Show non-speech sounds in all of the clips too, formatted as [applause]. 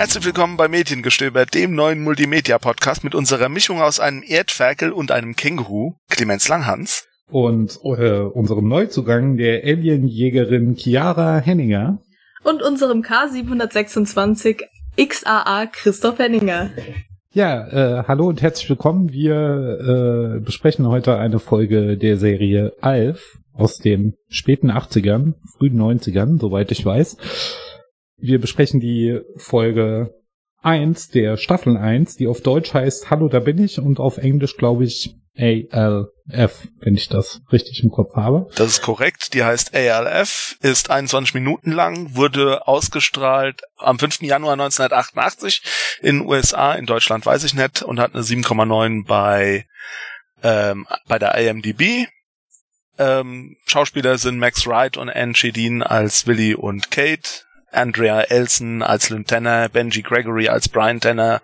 Herzlich willkommen bei Mediengestöber, dem neuen Multimedia-Podcast mit unserer Mischung aus einem Erdferkel und einem Känguru, Clemens Langhans. Und äh, unserem Neuzugang, der Alienjägerin Chiara Henninger. Und unserem K726 XAA Christoph Henninger. Ja, äh, hallo und herzlich willkommen. Wir äh, besprechen heute eine Folge der Serie Alf aus den späten 80ern, frühen 90ern, soweit ich weiß. Wir besprechen die Folge 1 der Staffel 1, die auf Deutsch heißt Hallo, da bin ich und auf Englisch glaube ich ALF, wenn ich das richtig im Kopf habe. Das ist korrekt. Die heißt ALF, ist 21 Minuten lang, wurde ausgestrahlt am 5. Januar 1988 in den USA, in Deutschland weiß ich nicht, und hat eine 7,9 bei, ähm, bei der IMDb. Ähm, Schauspieler sind Max Wright und Anne Shedin als Willy und Kate, Andrea Elson als Lynn Tanner, Benji Gregory als Brian Tanner,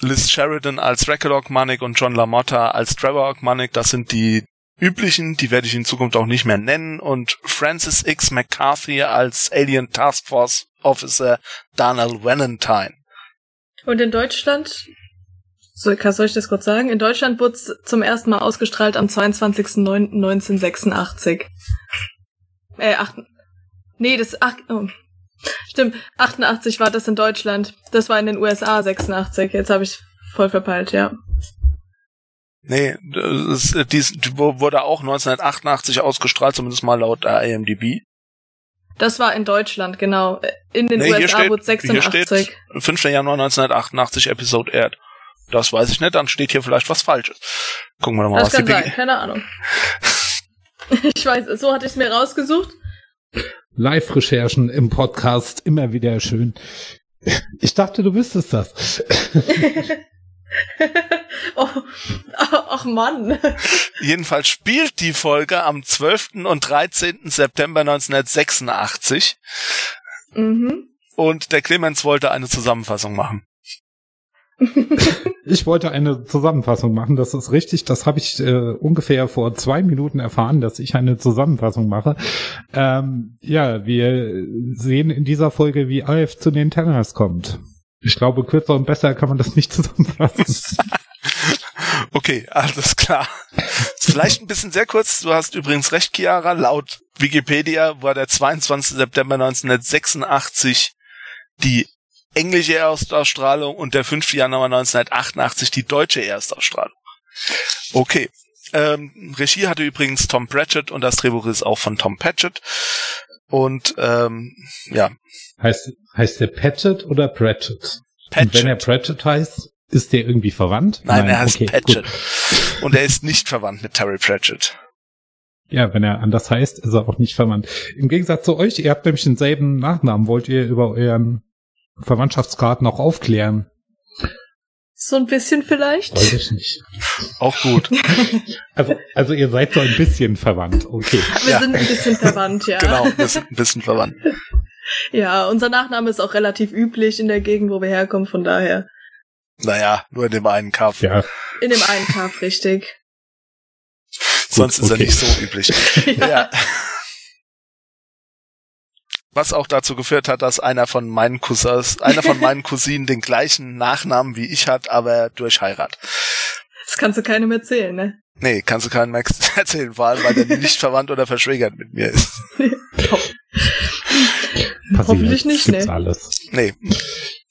Liz Sheridan als Record Ogmanic und John LaMotta als Trevor Ogmanic. Das sind die üblichen, die werde ich in Zukunft auch nicht mehr nennen. Und Francis X. McCarthy als Alien Task Force Officer Donald Valentine. Und in Deutschland, so, soll ich das kurz sagen? In Deutschland wurde es zum ersten Mal ausgestrahlt am 22.09.1986. Äh, ach, nee, das, ach, oh. Stimmt, 88 war das in Deutschland. Das war in den USA 86. Jetzt habe ich voll verpeilt, ja. Nee, das, dies, die wurde auch 1988 ausgestrahlt, zumindest mal laut IMDb. Das war in Deutschland, genau. In den nee, USA wurde 86. Hier steht 5. Januar 1988 Episode aired. Das weiß ich nicht, dann steht hier vielleicht was Falsches. Gucken wir doch mal, das was kann die sein, keine Ahnung. [laughs] ich weiß, so hatte ich es mir rausgesucht. Live-Recherchen im Podcast immer wieder schön. Ich dachte, du wüsstest das. [laughs] oh, ach Mann. Jedenfalls spielt die Folge am 12. und 13. September 1986. Mhm. Und der Clemens wollte eine Zusammenfassung machen. [laughs] ich wollte eine Zusammenfassung machen, das ist richtig. Das habe ich äh, ungefähr vor zwei Minuten erfahren, dass ich eine Zusammenfassung mache. Ähm, ja, wir sehen in dieser Folge, wie Alf zu den Tenners kommt. Ich glaube, kürzer und besser kann man das nicht [laughs] zusammenfassen. [laughs] okay, alles klar. Vielleicht ein bisschen sehr kurz. Du hast übrigens recht, Chiara. Laut Wikipedia war der 22. September 1986 die englische Erstausstrahlung und der 5. Januar 1988 die deutsche Erstausstrahlung. Okay. Ähm, Regie hatte übrigens Tom Pratchett und das Drehbuch ist auch von Tom Pratchett. Und ähm, ja. Heißt, heißt der Patchett oder Pratchett? Patchett. Und wenn er Pratchett heißt, ist der irgendwie verwandt? Nein, Nein er heißt okay, Patchett. Gut. Und er ist nicht verwandt mit Terry Pratchett. Ja, wenn er anders heißt, ist er auch nicht verwandt. Im Gegensatz zu euch, ihr habt nämlich denselben Nachnamen. Wollt ihr über euren Verwandtschaftsgrad noch aufklären? So ein bisschen vielleicht? Weiß ich nicht. Auch gut. [laughs] Also, also ihr seid so ein bisschen verwandt, okay. Wir ja. sind ein bisschen verwandt, ja. Genau, wir sind ein bisschen verwandt. [laughs] Ja, unser Nachname ist auch relativ üblich in der Gegend, wo wir herkommen, von daher. Naja, nur in dem einen Kaff. Ja. In dem einen Kaff, richtig. Sonst Gut, okay. ist er nicht so üblich. [laughs] ja. ja was auch dazu geführt hat, dass einer von meinen Cousins, einer von meinen [laughs] Cousinen den gleichen Nachnamen wie ich hat, aber durch Heirat. Das kannst du keinem erzählen, ne? Nee, kannst du keinem [laughs] erzählen, vor allem, weil der nicht [laughs] verwandt oder verschwägert mit mir ist. Hoffentlich nicht, ne? Alles. Nee.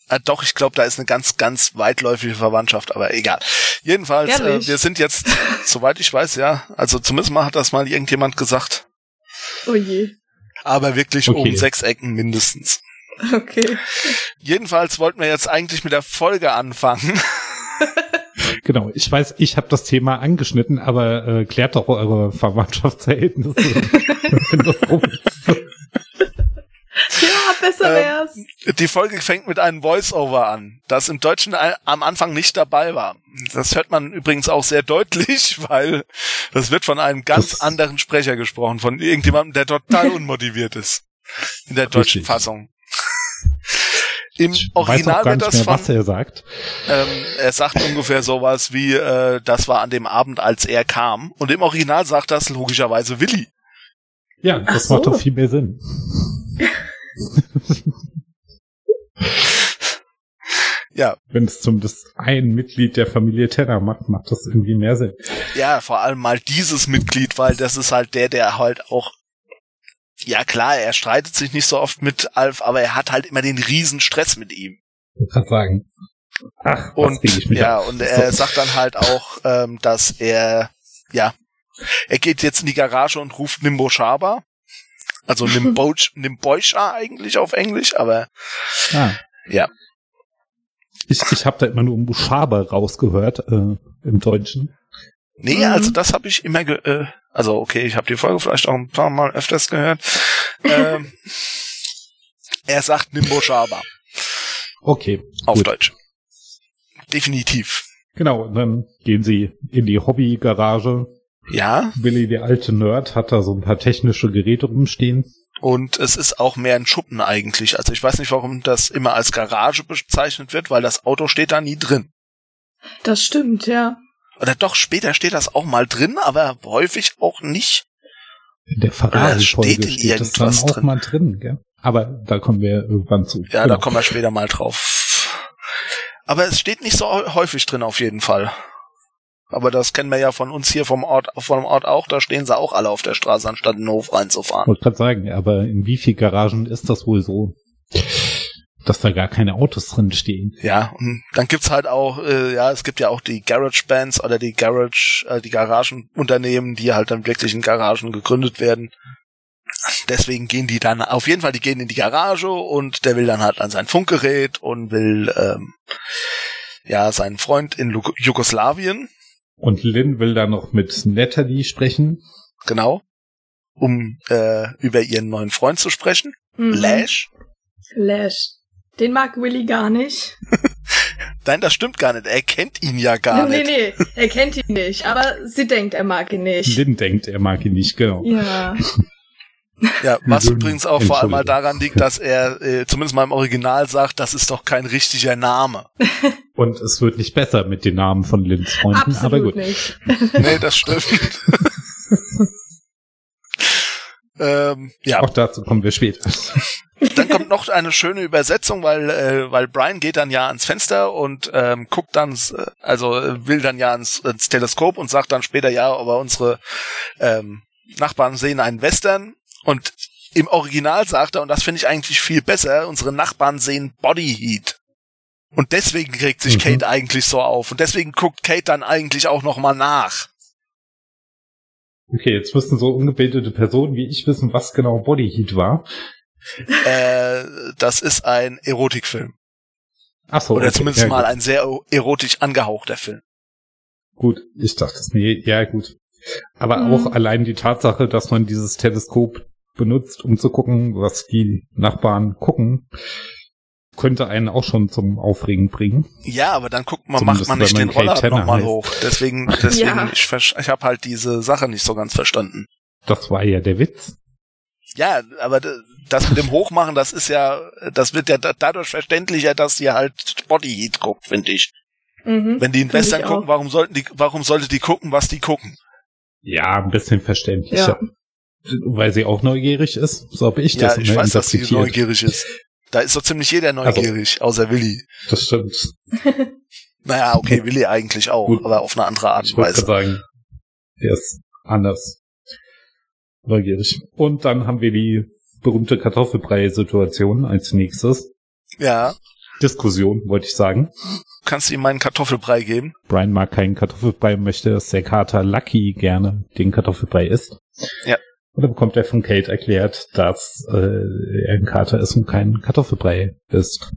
Äh, doch, ich glaube, da ist eine ganz, ganz weitläufige Verwandtschaft, aber egal. Jedenfalls, äh, wir sind jetzt, soweit ich weiß, ja, also zumindest mal hat das mal irgendjemand gesagt. Oh je aber wirklich okay. um sechs Ecken mindestens. Okay. Jedenfalls wollten wir jetzt eigentlich mit der Folge anfangen. [laughs] Genau, ich weiß, ich habe das Thema angeschnitten, aber äh, klärt doch eure Verwandtschaftsverhältnisse. [laughs] [laughs] Ja, besser ähm, wär's. Ähm, die Folge fängt mit einem Voice-Over an, das im Deutschen am Anfang nicht dabei war. Das hört man übrigens auch sehr deutlich, [laughs] weil das wird von einem ganz das anderen Sprecher gesprochen, von irgendjemandem, der total [laughs] unmotiviert ist. In der deutschen Richtig. Fassung. Im ich Original wird das mehr, von, was er sagt. Ähm, er sagt ungefähr sowas wie, äh, das war an dem Abend, als er kam. Und im Original sagt das logischerweise Willi. Ja, das so. macht doch viel mehr Sinn. Ja. Wenn es zumindest ein Mitglied der Familie Tanner macht, macht das irgendwie mehr Sinn. Ja, vor allem mal dieses Mitglied, weil das ist halt der, der halt auch ja klar, er streitet sich nicht so oft mit Alf, aber er hat halt immer den riesen Stress mit ihm. Ich kann sagen. Ach, und ja, und er sagt dann halt auch, ähm, dass er ja, er geht jetzt in die Garage und ruft Nimbo Shaba. Also Nimbo, [laughs] Nimboisha eigentlich auf Englisch, aber ah. ja. Ich, ich habe da immer nur Mushaba rausgehört äh, im Deutschen. Nee, mhm. also das habe ich immer, ge äh, also okay, ich habe die Folge vielleicht auch ein paar Mal öfters gehört. ähm, [laughs] er sagt Nimbo Shaba. Okay. Auf gut. Deutsch. Definitiv. Genau, und dann gehen sie in die Hobbygarage. Ja. Willi, der alte Nerd, hat da so ein paar technische Geräte rumstehen. Und es ist auch mehr ein Schuppen eigentlich. Also ich weiß nicht, warum das immer als Garage bezeichnet wird, weil das Auto steht da nie drin. Das stimmt, ja. Oder doch, später steht das auch mal drin, aber häufig auch nicht. In der Ferrari-Folge steht, steht das dann auch drin. mal drin, gell? Aber da kommen wir irgendwann zu. Ja, genau. da kommen wir später mal drauf. Aber es steht nicht so häufig drin auf jeden Fall. Aber das kennen wir ja von uns hier vom Ort, vom Ort auch. Da stehen sie auch alle auf der Straße, anstatt in den Hof reinzufahren. Wollte gerade sagen, aber in wie viel Garagen ist das wohl so? dass da gar keine Autos drin stehen. Ja, und dann gibt's halt auch, äh, ja, es gibt ja auch die Garage Bands oder die Garage, äh, die Garagenunternehmen, die halt dann wirklich in Garagen gegründet werden. Deswegen gehen die dann, auf jeden Fall, die gehen in die Garage und der will dann halt an sein Funkgerät und will, ähm, ja, seinen Freund in Lu Jugoslawien. Und Lynn will dann noch mit Natalie sprechen. Genau. Um äh, über ihren neuen Freund zu sprechen. Mhm. Lash. Lash. Den mag Willy gar nicht. [laughs] Nein, das stimmt gar nicht. Er kennt ihn ja gar nee, nicht. Nee, nee, er kennt ihn nicht. Aber sie denkt, er mag ihn nicht. Lynn denkt, er mag ihn nicht, genau. Ja. [laughs] Ja, was übrigens auch vor allem mal daran liegt, dass er äh, zumindest mal im Original sagt, das ist doch kein richtiger Name. [laughs] Und es wird nicht besser mit den Namen von Lynns Freunden, Absolut aber gut. Nicht. [laughs] nee, das stimmt. [laughs] ähm, ja. Auch dazu kommen wir später. Dann kommt noch eine schöne Übersetzung, weil äh, weil Brian geht dann ja ans Fenster und ähm, guckt dann, äh, also will dann ja ans, ans Teleskop und sagt dann später ja, aber unsere ähm, Nachbarn sehen einen Western und im Original sagt er und das finde ich eigentlich viel besser, unsere Nachbarn sehen Body Heat. Und deswegen regt sich mhm. Kate eigentlich so auf und deswegen guckt Kate dann eigentlich auch noch mal nach. Okay, jetzt müssen so ungebildete Personen wie ich wissen, was genau Body Heat war. Äh, das ist ein Erotikfilm. Ach so. Oder okay, zumindest ja, mal gut. ein sehr erotisch angehauchter Film. Gut, ich dachte es mir, ja gut. Aber mhm. auch allein die Tatsache, dass man dieses Teleskop benutzt, um zu gucken, was die Nachbarn gucken, könnte einen auch schon zum Aufregen bringen. Ja, aber dann guckt man, macht man nicht den Roller nochmal hoch. Deswegen, [laughs] deswegen, ja. ich, ich habe halt diese Sache nicht so ganz verstanden. Das war ja der Witz. Ja, aber das mit dem Hochmachen, das ist ja, das wird ja dadurch verständlicher, dass sie halt Body Heat guckt, finde ich. Mhm, Wenn die in Western gucken, warum sollten die, warum sollte die gucken, was die gucken? Ja, ein bisschen verständlicher. Ja. Weil sie auch neugierig ist, so habe ich ja, das ich weiß, dass sie neugierig ist. Da ist doch ziemlich jeder also, neugierig, also, außer Willi. Das stimmt. [laughs] naja, okay, Willi eigentlich auch, Gut. aber auf eine andere Art und Weise. Ich sagen, der ist anders neugierig. Und dann haben wir die berühmte Kartoffelbrei-Situation als nächstes. Ja. Diskussion, wollte ich sagen. Kannst du ihm meinen Kartoffelbrei geben? Brian mag keinen Kartoffelbrei, möchte, dass der Kater Lucky gerne den Kartoffelbrei isst. Ja. Und dann bekommt er von Kate erklärt, dass äh, er ein Kater ist und kein Kartoffelbrei ist.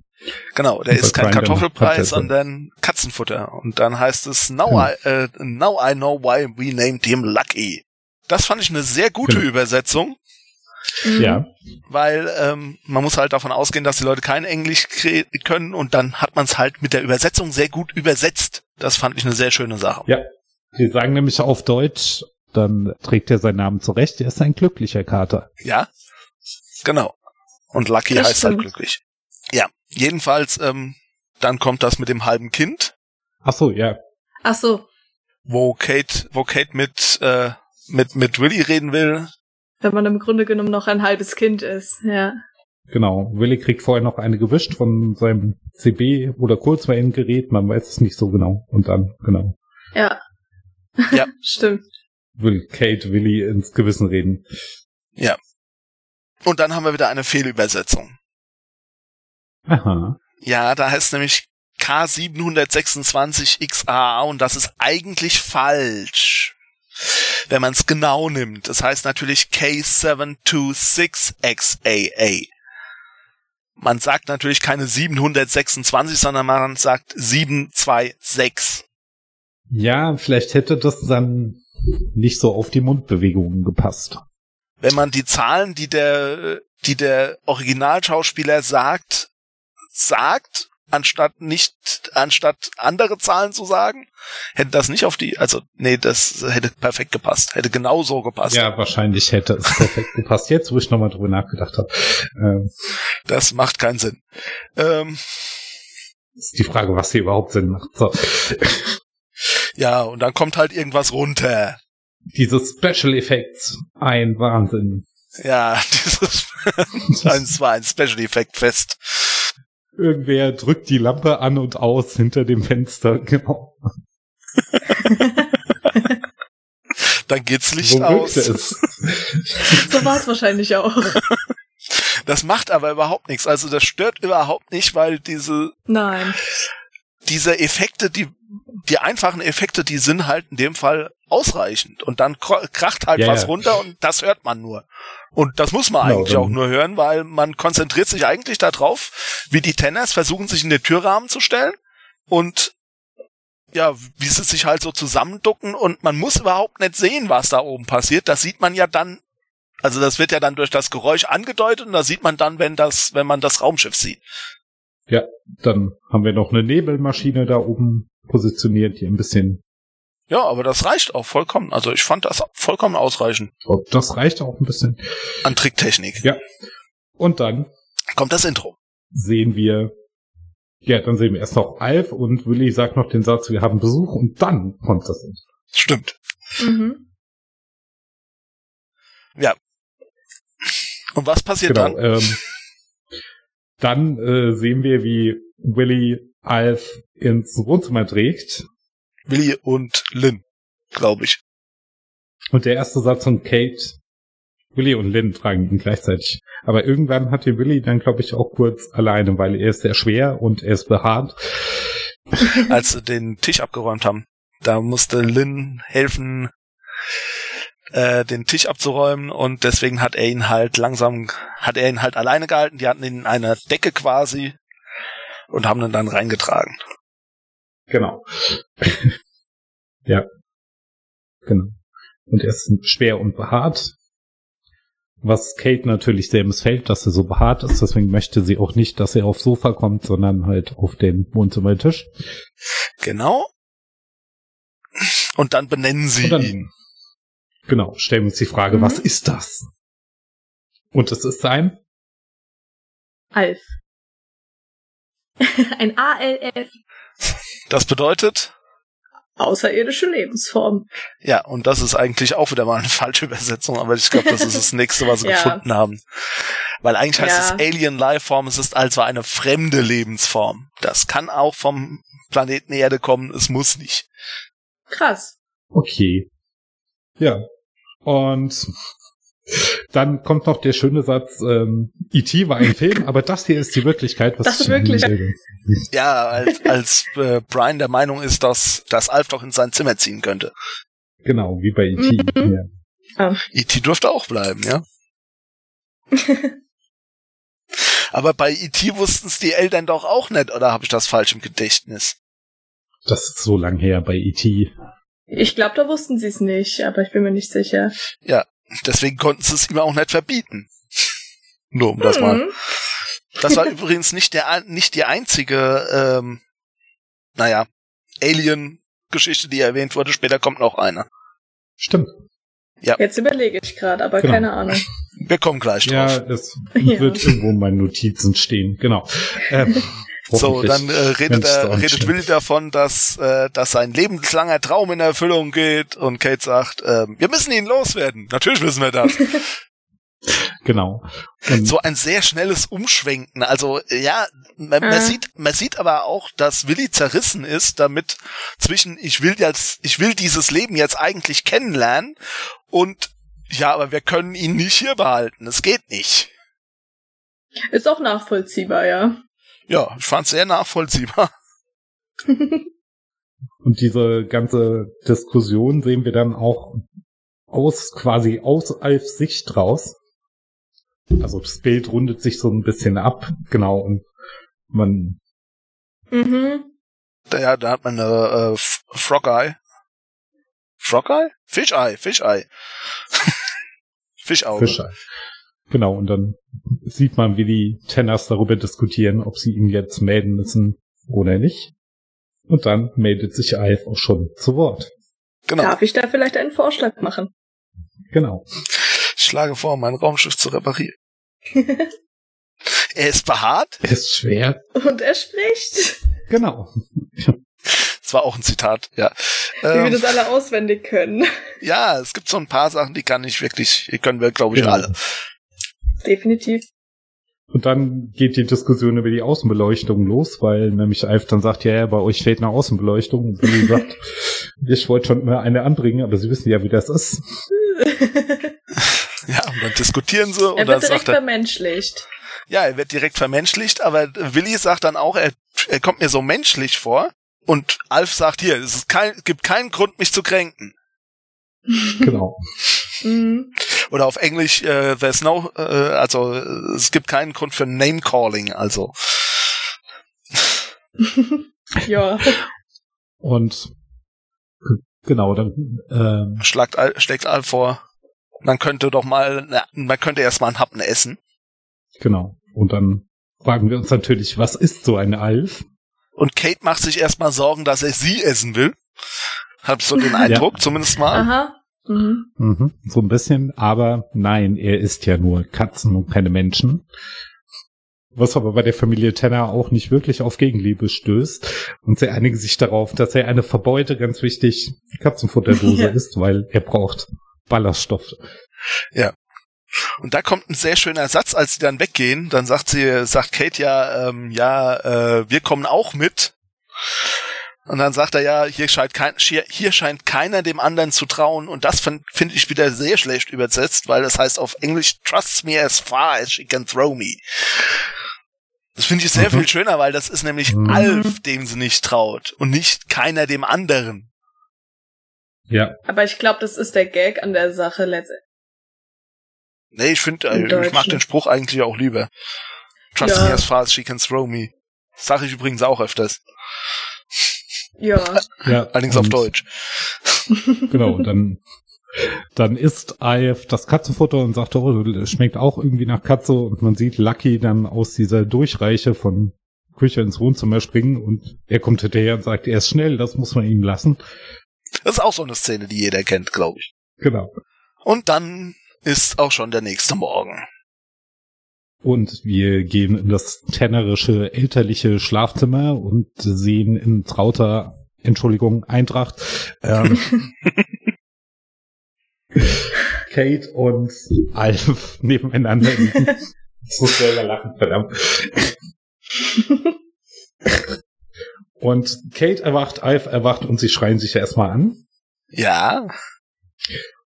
Genau, der ist kein Kartoffelbrei, sondern Katzenfutter. Und dann heißt es, now, hm. I, uh, now I know why we named him Lucky. Das fand ich eine sehr gute genau. Übersetzung. Mhm. Ja. Weil ähm, man muss halt davon ausgehen, dass die Leute kein Englisch können und dann hat man es halt mit der Übersetzung sehr gut übersetzt. Das fand ich eine sehr schöne Sache. Ja. Sie sagen nämlich auf Deutsch, dann trägt er seinen Namen zurecht, er ist ein glücklicher Kater. Ja, genau. Und Lucky das heißt halt stimmt. halt glücklich. Ja, jedenfalls, ähm, dann kommt das mit dem halben Kind. Ach so, ja. Ach so. Wo Kate, wo Kate mit äh, mit, mit Willy reden will. Wenn man im Grunde genommen noch ein halbes Kind ist, ja. Genau. Willy kriegt vorher noch eine gewischt von seinem CB oder kurz mal Endgerät, man weiß es nicht so genau. Und dann, genau, Ja. Ja. [laughs] Stimmt. Will Kate Willy ins Gewissen reden. Und dann haben wir wieder eine Fehlübersetzung. Aha. Ja, da heißt nämlich K726XA und das ist eigentlich falsch. Wenn man es genau nimmt. Das heißt natürlich K726XAA. Man sagt natürlich keine 726, sondern man sagt 726. Ja, vielleicht hätte das dann nicht so auf die Mundbewegungen gepasst. Wenn man die Zahlen, die der, die der Originalschauspieler sagt, sagt, anstatt nicht, anstatt andere Zahlen zu sagen, hätte das nicht auf die, also, nee, das hätte perfekt gepasst, hätte genau so gepasst. Ja, wahrscheinlich hätte es perfekt gepasst. Jetzt, wo ich nochmal drüber nachgedacht habe. Ähm, Das macht keinen Sinn. Ähm, ist die Frage, was hier überhaupt Sinn macht. So. Ja, und dann kommt halt irgendwas runter. Diese Special Effects. Ein Wahnsinn. Ja, [laughs] dieses, es war ein Special Effect Fest. Irgendwer drückt die Lampe an und aus hinter dem Fenster. [laughs] Genau. Dann geht's Licht So aus. es. So war es wahrscheinlich auch. Das macht aber überhaupt nichts. Also das stört überhaupt nicht, weil diese Nein. Diese Effekte, die, die einfachen Effekte, die sind halt in dem Fall ausreichend. Und dann kracht halt Ja, was ja. runter und das hört man nur. Und das muss man Genau, eigentlich auch nur hören, weil man konzentriert sich eigentlich darauf, wie die Tenners versuchen, sich in den Türrahmen zu stellen und ja, wie sie sich halt so zusammenducken und man muss überhaupt nicht sehen, was da oben passiert. Das sieht man ja dann, also das wird ja dann durch das Geräusch angedeutet und das sieht man dann, wenn das, wenn man das Raumschiff sieht. Dann haben wir noch eine Nebelmaschine da oben positioniert, die ein bisschen. Ja, aber das reicht auch vollkommen. Also ich fand das vollkommen ausreichend Oh, das reicht auch ein bisschen. an Tricktechnik. Ja. Und dann Kommt das Intro. sehen wir, ja, dann sehen wir erst noch Alf und Willi sagt noch den Satz, wir haben Besuch und dann kommt das. Stimmt. Mhm. Und was passiert Genau. dann? Ähm, dann äh, sehen wir, wie Willi Alf ins Wohnzimmer trägt Willi und Lynn, glaube ich. und der erste Satz von Kate, Willi und Lynn tragen ihn gleichzeitig. Aber irgendwann hat den Willi dann, glaube ich, auch kurz alleine, weil er ist sehr schwer und er ist behaart. Als sie den Tisch abgeräumt haben. Da musste Lynn helfen, äh, den Tisch abzuräumen und deswegen hat er ihn halt langsam, hat er ihn halt alleine gehalten. Die hatten ihn in einer Decke quasi und haben ihn dann reingetragen. Genau. [laughs] ja. Genau. Und er ist schwer und behaart. Was Kate natürlich sehr missfällt, dass er so behaart ist. Deswegen möchte sie auch nicht, dass er aufs Sofa kommt, sondern halt auf den Wohnzimmertisch. Genau. Und dann benennen sie Und dann- ihn. Genau. Stellen wir uns die Frage, Mhm. was ist das? Und es ist ein, Alf. [laughs] Ein ALF. Das bedeutet, Außerirdische Lebensform. Ja, und das ist eigentlich auch wieder mal eine falsche Übersetzung, aber ich glaube, das ist das nächste, was sie [laughs] Ja. gefunden haben. Weil eigentlich heißt Ja. es Alien Lifeform, es ist also eine fremde Lebensform. Das kann auch vom Planeten Erde kommen, es muss nicht. Krass. okay. Ja. Und dann kommt noch der schöne Satz, ähm, E.T. war ein Film, aber das hier ist die Wirklichkeit. Was Das ist wirklich-. Ja, als, als äh, Brian der Meinung ist, dass, dass Alf doch in sein Zimmer ziehen könnte. Genau, wie bei E.T. Mhm. Ja. E.T. dürfte auch bleiben, ja. [laughs] Aber bei E.T. wussten es die Eltern doch auch nicht, oder habe ich das falsch im Gedächtnis? Das ist so lang her bei E.T. Ich glaube, da wussten sie es nicht, aber ich bin mir nicht sicher. Deswegen konnten sie es ihm auch nicht verbieten. Nur um das mal. Mhm. Das war [laughs] übrigens nicht der nicht die einzige, ähm, naja, Alien-Geschichte, die erwähnt wurde. Später kommt noch eine. Stimmt. Jetzt überlege ich gerade, aber Genau. keine Ahnung. Wir kommen gleich Ja, drauf. es [laughs] Ja. wird irgendwo in meinen Notizen stehen. Genau. Ähm, [laughs] so, dann äh, redet, er, redet. Willi davon, dass, äh, dass sein lebenslanger Traum in Erfüllung geht und Kate sagt, ähm, wir müssen ihn loswerden. Natürlich wissen wir das. [laughs] Genau. Und so ein sehr schnelles Umschwenken. Also ja, man, man, sieht, man sieht aber auch, dass Willi zerrissen ist, damit zwischen ich will jetzt, ich will dieses Leben jetzt eigentlich kennenlernen und ja, aber wir können ihn nicht hier behalten. Es geht nicht. Ist auch nachvollziehbar, ja. Ja, ich fand sehr nachvollziehbar. [laughs] Und diese ganze Diskussion sehen wir dann auch aus, quasi aus Alfs Sicht raus. Also das Bild rundet sich so ein bisschen ab, genau, und man. Mhm. Ja, da hat man eine äh, Frog Eye. Frog Eye? Fish Eye, Fish Eye. [laughs] Fischauge. Fischei. Genau, und dann sieht man, wie die Tenners darüber diskutieren, ob sie ihn jetzt melden müssen oder nicht. Und dann meldet sich Alf auch schon zu Wort. Genau. Darf ich da vielleicht einen Vorschlag machen? Genau. Ich schlage vor, mein Raumschiff zu reparieren. [laughs] er ist behaart. Er ist schwer. Und er spricht. Genau. Das war auch ein Zitat, ja. Wie ähm, wir das alle auswendig können. Ja, es gibt so ein paar Sachen, die kann ich wirklich, die können wir, glaube ich, ja. alle. Definitiv. Und dann geht die Diskussion über die Außenbeleuchtung los, weil nämlich Alf dann sagt, ja, ja, bei euch fehlt eine Außenbeleuchtung. Und Billy sagt, [laughs] ich wollte schon mal eine anbringen, aber sie wissen ja, wie das ist. [laughs] ja, und dann diskutieren sie. Er und wird dann direkt sagt er, vermenschlicht. Ja, er wird direkt vermenschlicht, aber Willi sagt dann auch, er, er kommt mir so menschlich vor. Und Alf sagt hier, es kein, gibt keinen Grund, mich zu kränken. Genau. Mhm. Oder auf Englisch, äh, there's no, äh, also es gibt keinen Grund für Name Calling, also. [laughs] ja. Und genau, dann ähm, Schlagt Al, schlägt Al vor, man könnte doch mal, na, man könnte erst mal einen Happen essen. Genau. Und dann fragen wir uns natürlich, was ist so ein Alf? Und Kate macht sich erstmal Sorgen, dass er sie essen will. Hab so den [laughs] Eindruck, ja. zumindest mal. Aha. Mhm. Mhm, so ein bisschen, aber nein, er isst ja nur Katzen und keine Menschen. Was aber bei der Familie Tenner auch nicht wirklich auf Gegenliebe stößt. Und sie einigen sich darauf, dass er eine verbeute, ganz wichtig, Katzenfutterdose [laughs] ja. ist, weil er braucht Ballaststoffe. Ja. Und da kommt ein sehr schöner Satz, als sie dann weggehen. Dann sagt sie, sagt Kate ja, ähm, ja, äh, wir kommen auch mit. Und dann sagt er ja, hier scheint, kein, hier, hier scheint keiner dem anderen zu trauen. Und das finde find ich wieder sehr schlecht übersetzt, weil das heißt auf Englisch, trust me as far as she can throw me. Das finde ich sehr mhm. viel schöner, weil das ist nämlich mhm. Alf, dem sie nicht traut und nicht keiner dem anderen. Ja. Aber ich glaube, das ist der Gag an der Sache letztendlich. Nee, ich finde, äh, ich mag den Spruch eigentlich auch lieber. Trust ja. me as far as she can throw me. Das sage ich übrigens auch öfters. Ja. ja Allerdings auf Deutsch. [laughs] Genau, und dann, dann isst Alf das Katzenfutter und sagt, oh, das schmeckt auch irgendwie nach Katze und man sieht Lucky dann aus dieser Durchreiche von Küche ins Wohnzimmer springen und er kommt hinterher und sagt, er ist schnell, das muss man ihm lassen. Das ist auch so eine Szene, die jeder kennt, glaube ich. Genau. Und dann ist auch schon der nächste Morgen. Und wir gehen in das tennerische elterliche Schlafzimmer und sehen in trauter, Entschuldigung, Eintracht, ähm, [laughs] Kate und Alf nebeneinander. Ich muss selber lachen, verdammt. [laughs] und Kate erwacht, Alf erwacht und sie schreien sich ja erstmal an. Ja.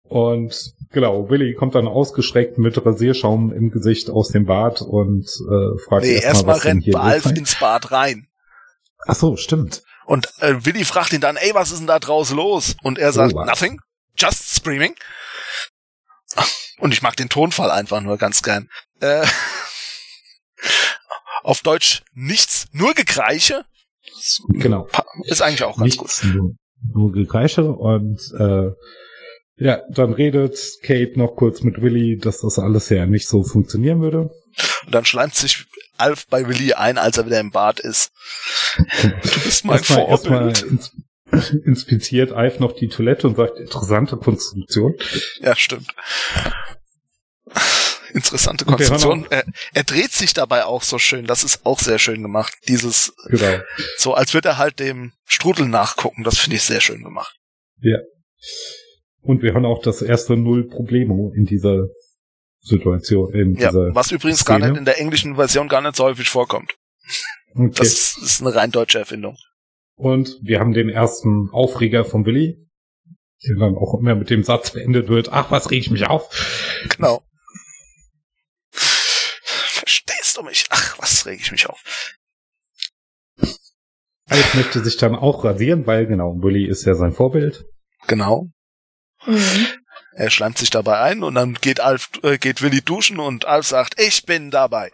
Und genau, Willi kommt dann ausgeschreckt mit Rasierschaum im Gesicht aus dem Bad und äh, fragt nee, erstmal, erst rennt Alf ins Bad rein. Ach so, stimmt. Und äh, Willi fragt ihn dann, ey, was ist denn da draußen los? Und er sagt, oh, nothing, just screaming. Und ich mag den Tonfall einfach nur ganz gern. Äh, [laughs] auf Deutsch nichts, nur Gekreiche. Genau. Ist eigentlich auch ganz nichts, gut. Nur, nur Gekreiche und äh, ja, dann redet Kate noch kurz mit Willy, dass das alles ja nicht so funktionieren würde. Und dann schleimt sich Alf bei Willy ein, als er wieder im Bad ist. Du bist mein erstmal, Vorbild. Erstmal inspiziert Alf noch die Toilette und sagt, interessante Konstruktion. Ja, stimmt. Interessante Konstruktion. Er, er, dreht sich dabei auch so schön. Das ist auch sehr schön gemacht. Dieses, genau. so als würde er halt dem Strudel nachgucken. Das finde ich sehr schön gemacht. Ja. Und wir haben auch das erste Null Problemo in dieser Situation. In Ja, dieser was übrigens gar Szene. nicht in der englischen Version gar nicht so häufig vorkommt. Okay. Das ist eine rein deutsche Erfindung. Und wir haben den ersten Aufreger von Willi, der dann auch immer mit dem Satz beendet wird, ach, was reg ich mich auf? Genau. Verstehst du mich? Ach, was reg ich mich auf? Alf möchte sich dann auch rasieren, weil genau, Willi ist ja sein Vorbild. Genau. Mhm. Er schleimt sich dabei ein und dann geht Alf, äh, geht Willi duschen und Alf sagt, ich bin dabei.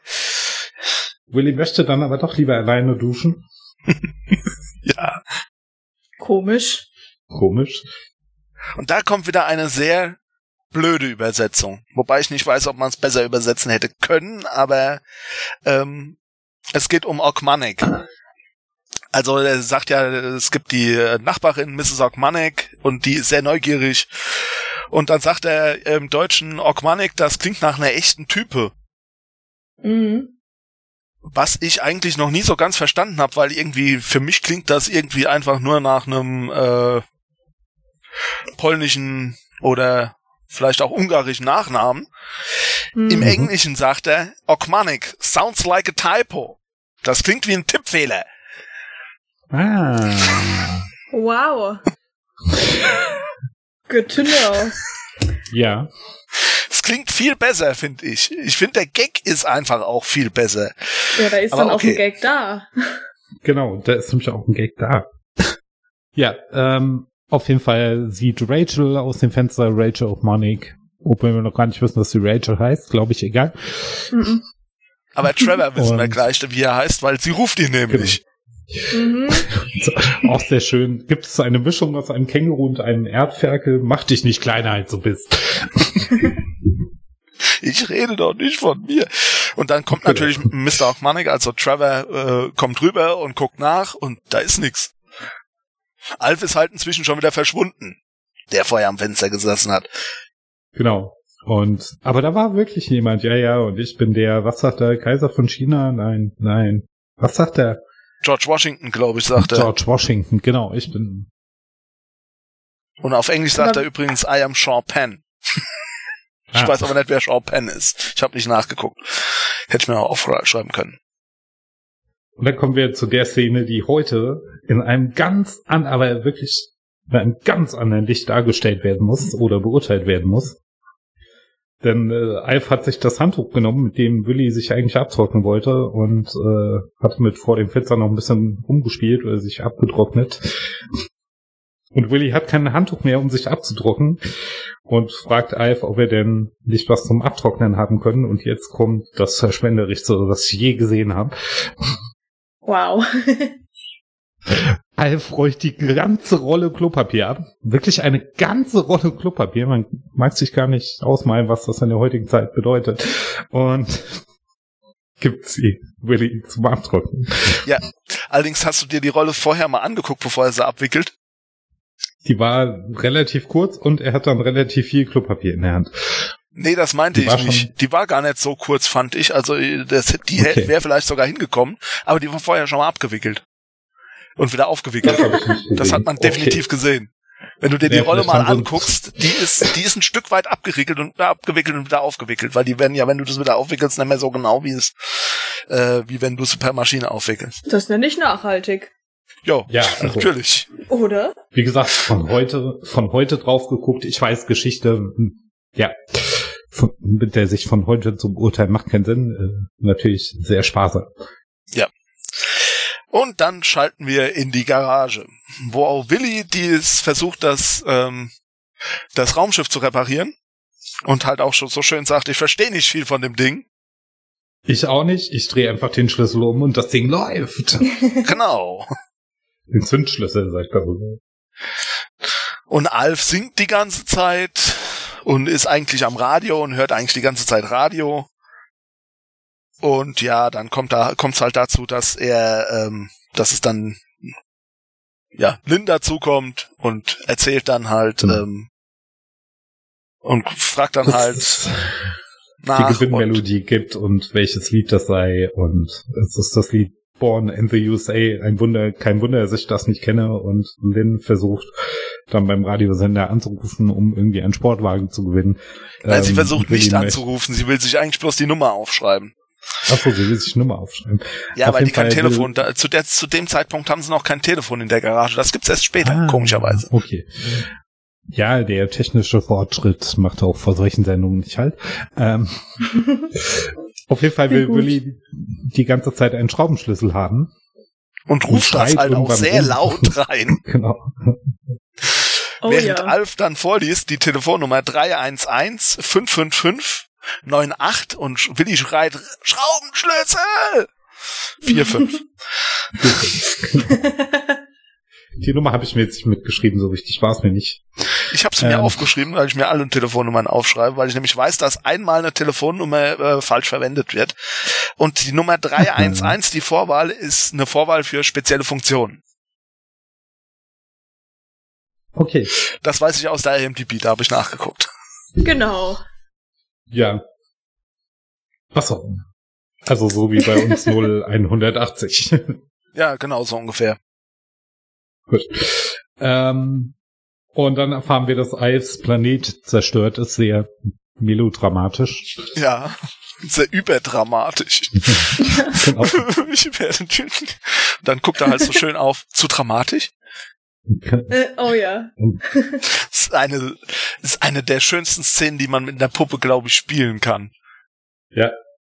Willi möchte dann aber doch lieber alleine duschen. [laughs] Ja. Komisch. Komisch. Und da kommt wieder eine sehr blöde Übersetzung. Wobei ich nicht weiß, ob man es besser übersetzen hätte können, aber ähm, es geht um Ogmanek. Also er sagt ja, es gibt die äh, Nachbarin Mrs. Ogmanek und die ist sehr neugierig. Und dann sagt er im Deutschen Ogmanek, das klingt nach einer echten Type. Mhm. Was ich eigentlich noch nie so ganz verstanden habe, weil irgendwie für mich klingt das irgendwie einfach nur nach einem äh, polnischen oder vielleicht auch ungarischen Nachnamen. Mhm. Im Englischen sagt er, Ogmanik, sounds like a typo. Das klingt wie ein Tippfehler. Ah. Wow. Good to know. Ja. Es klingt viel besser, finde ich. Ich finde, der Gag ist einfach auch viel besser. Ja, da ist Aber dann auch okay. ein Gag da. Genau, da ist nämlich auch ein Gag da. ja, ähm, auf jeden Fall sieht Rachel aus dem Fenster, Rachel of Monik. Obwohl wir noch gar nicht wissen, was die Rachel heißt, glaube ich, egal. Mhm. Aber Trevor wissen wir gleich, wie er heißt, weil sie ruft ihn nämlich. Mhm. auch sehr schön. Gibt es eine Mischung aus einem Känguru und einem Erdferkel? Mach dich nicht kleiner, als du bist. [laughs] Ich rede doch nicht von mir. Und dann kommt natürlich Mr. Ogmanik, also Trevor, äh, kommt rüber und guckt nach und da ist nix. Alf ist halt inzwischen schon wieder verschwunden, der vorher am Fenster gesessen hat. Genau. Und, aber da war wirklich jemand, ja, ja, und ich bin der, was sagt der, Kaiser von China? Nein, nein. Was sagt der? George Washington, glaube ich, sagt er. George Washington, genau, ich bin, Und auf Englisch sagt er übrigens, I am Sean Penn. Ich Ah. weiß aber nicht, wer Sean Penn ist. Ich habe nicht nachgeguckt. Hätte ich mir auch aufschreiben können. Und dann kommen wir zu der Szene, die heute in einem ganz an, aber wirklich in einem ganz anderen Licht dargestellt werden muss oder beurteilt werden muss. Denn äh, Alf hat sich das Handtuch genommen, mit dem Willi sich eigentlich abtrocknen wollte und äh, hat mit vor dem Fenster noch ein bisschen rumgespielt oder sich abgetrocknet. Und Willi hat kein Handtuch mehr, um sich abzutrocknen und fragt Alf, ob er denn nicht was zum Abtrocknen haben können. Und jetzt kommt das Verschwenderischste, was ich je gesehen habe. Wow. [laughs] Alf räucht die ganze Rolle Klopapier ab. Wirklich eine ganze Rolle Klopapier. Man mag sich gar nicht ausmalen, was das in der heutigen Zeit bedeutet. Und gibt sie Willi zum Abtrocknen. Allerdings hast du dir die Rolle vorher mal angeguckt, bevor er sie abwickelt. Die war relativ kurz und er hat dann relativ viel Klopapier in der Hand. Nee, das meinte Die ich nicht. Die war gar nicht so kurz, fand ich. Also äh, das, die Okay. wäre vielleicht sogar hingekommen, aber die war vorher schon mal abgewickelt. Und wieder aufgewickelt. Das gesehen. hat man definitiv gesehen. Wenn du dir die Ja, Rolle mal anguckst, die ist, die ist ein Stück weit abgeriegelt und wieder abgewickelt und wieder aufgewickelt, weil die werden ja, wenn du das wieder aufwickelst, nicht mehr so genau wie es, äh, wie wenn du es per Maschine aufwickelst. Das nenne ich nachhaltig. Jo, Ja, also, natürlich. Oder? wie gesagt, von heute, von heute drauf geguckt. Ich weiß, Geschichte, hm, ja, von, mit der sich von heute zu beurteilen, macht keinen Sinn. Äh, natürlich sehr sparsam. Und dann schalten wir in die Garage, wo auch Willi dies versucht, das, ähm, das Raumschiff zu reparieren. Und halt auch schon so schön sagt, ich verstehe nicht viel von dem Ding. Ich auch nicht. Ich drehe einfach den Schlüssel um und das Ding läuft. [laughs] Genau. Den Zündschlüssel, sag ich darüber. Und Alf singt die ganze Zeit und ist eigentlich am Radio und hört eigentlich die ganze Zeit Radio. Und ja, dann kommt da kommt's halt dazu, dass er, ähm, dass es dann ja Linda zukommt und erzählt dann halt Genau. ähm, und fragt dann halt die nach. und, Gewinnmelodie gibt und welches Lied das sei. Und es ist das Lied Born in the USA. Ein Wunder, kein Wunder, dass ich das nicht kenne. Und Lynn versucht dann beim Radiosender anzurufen, um irgendwie einen Sportwagen zu gewinnen. Nein, sie Ähm, versucht und will nicht anzurufen, sie will sich eigentlich bloß die Nummer aufschreiben. Achso, sie will sich Nummer aufschreiben. Ja, Auf weil die kein Fall Telefon, da, zu, der, zu dem Zeitpunkt haben sie noch kein Telefon in der Garage. Das gibt's erst später, Ah, komischerweise. Okay. Ja, der technische Fortschritt macht auch vor solchen Sendungen nicht halt. Ähm, [laughs] auf jeden Fall will. Willi die ganze Zeit einen Schraubenschlüssel haben. Und ruft Und das schreit halt auch sehr rum. laut [laughs] rein. Genau. oh Während ja. Alf dann vorliest, die Telefonnummer 311 555 98 und Willi schreit, Schraubenschlüssel! 45. [laughs] Die Nummer habe ich mir jetzt nicht mitgeschrieben, so richtig war es mir nicht. Ich habe sie mir Ähm. aufgeschrieben, weil ich mir alle Telefonnummern aufschreibe, weil ich nämlich weiß, dass einmal eine Telefonnummer äh, falsch verwendet wird. Und die Nummer 311, die Vorwahl, ist eine Vorwahl für spezielle Funktionen. Okay. Das weiß ich aus der IMDb, da habe ich nachgeguckt. genau. Ja. Achso. Also so wie bei uns 0180. [laughs] Ja, genau, so ungefähr. Gut. Ähm, und dann erfahren wir, dass Alfs Planet zerstört ist, sehr melodramatisch. Ja, sehr überdramatisch. [laughs] genau. [laughs] ich werde Dann guckt er halt so schön auf. Zu dramatisch? Äh, oh ja. [laughs] Das ist eine, das ist eine der schönsten Szenen, die man mit einer Puppe, glaube ich, spielen kann.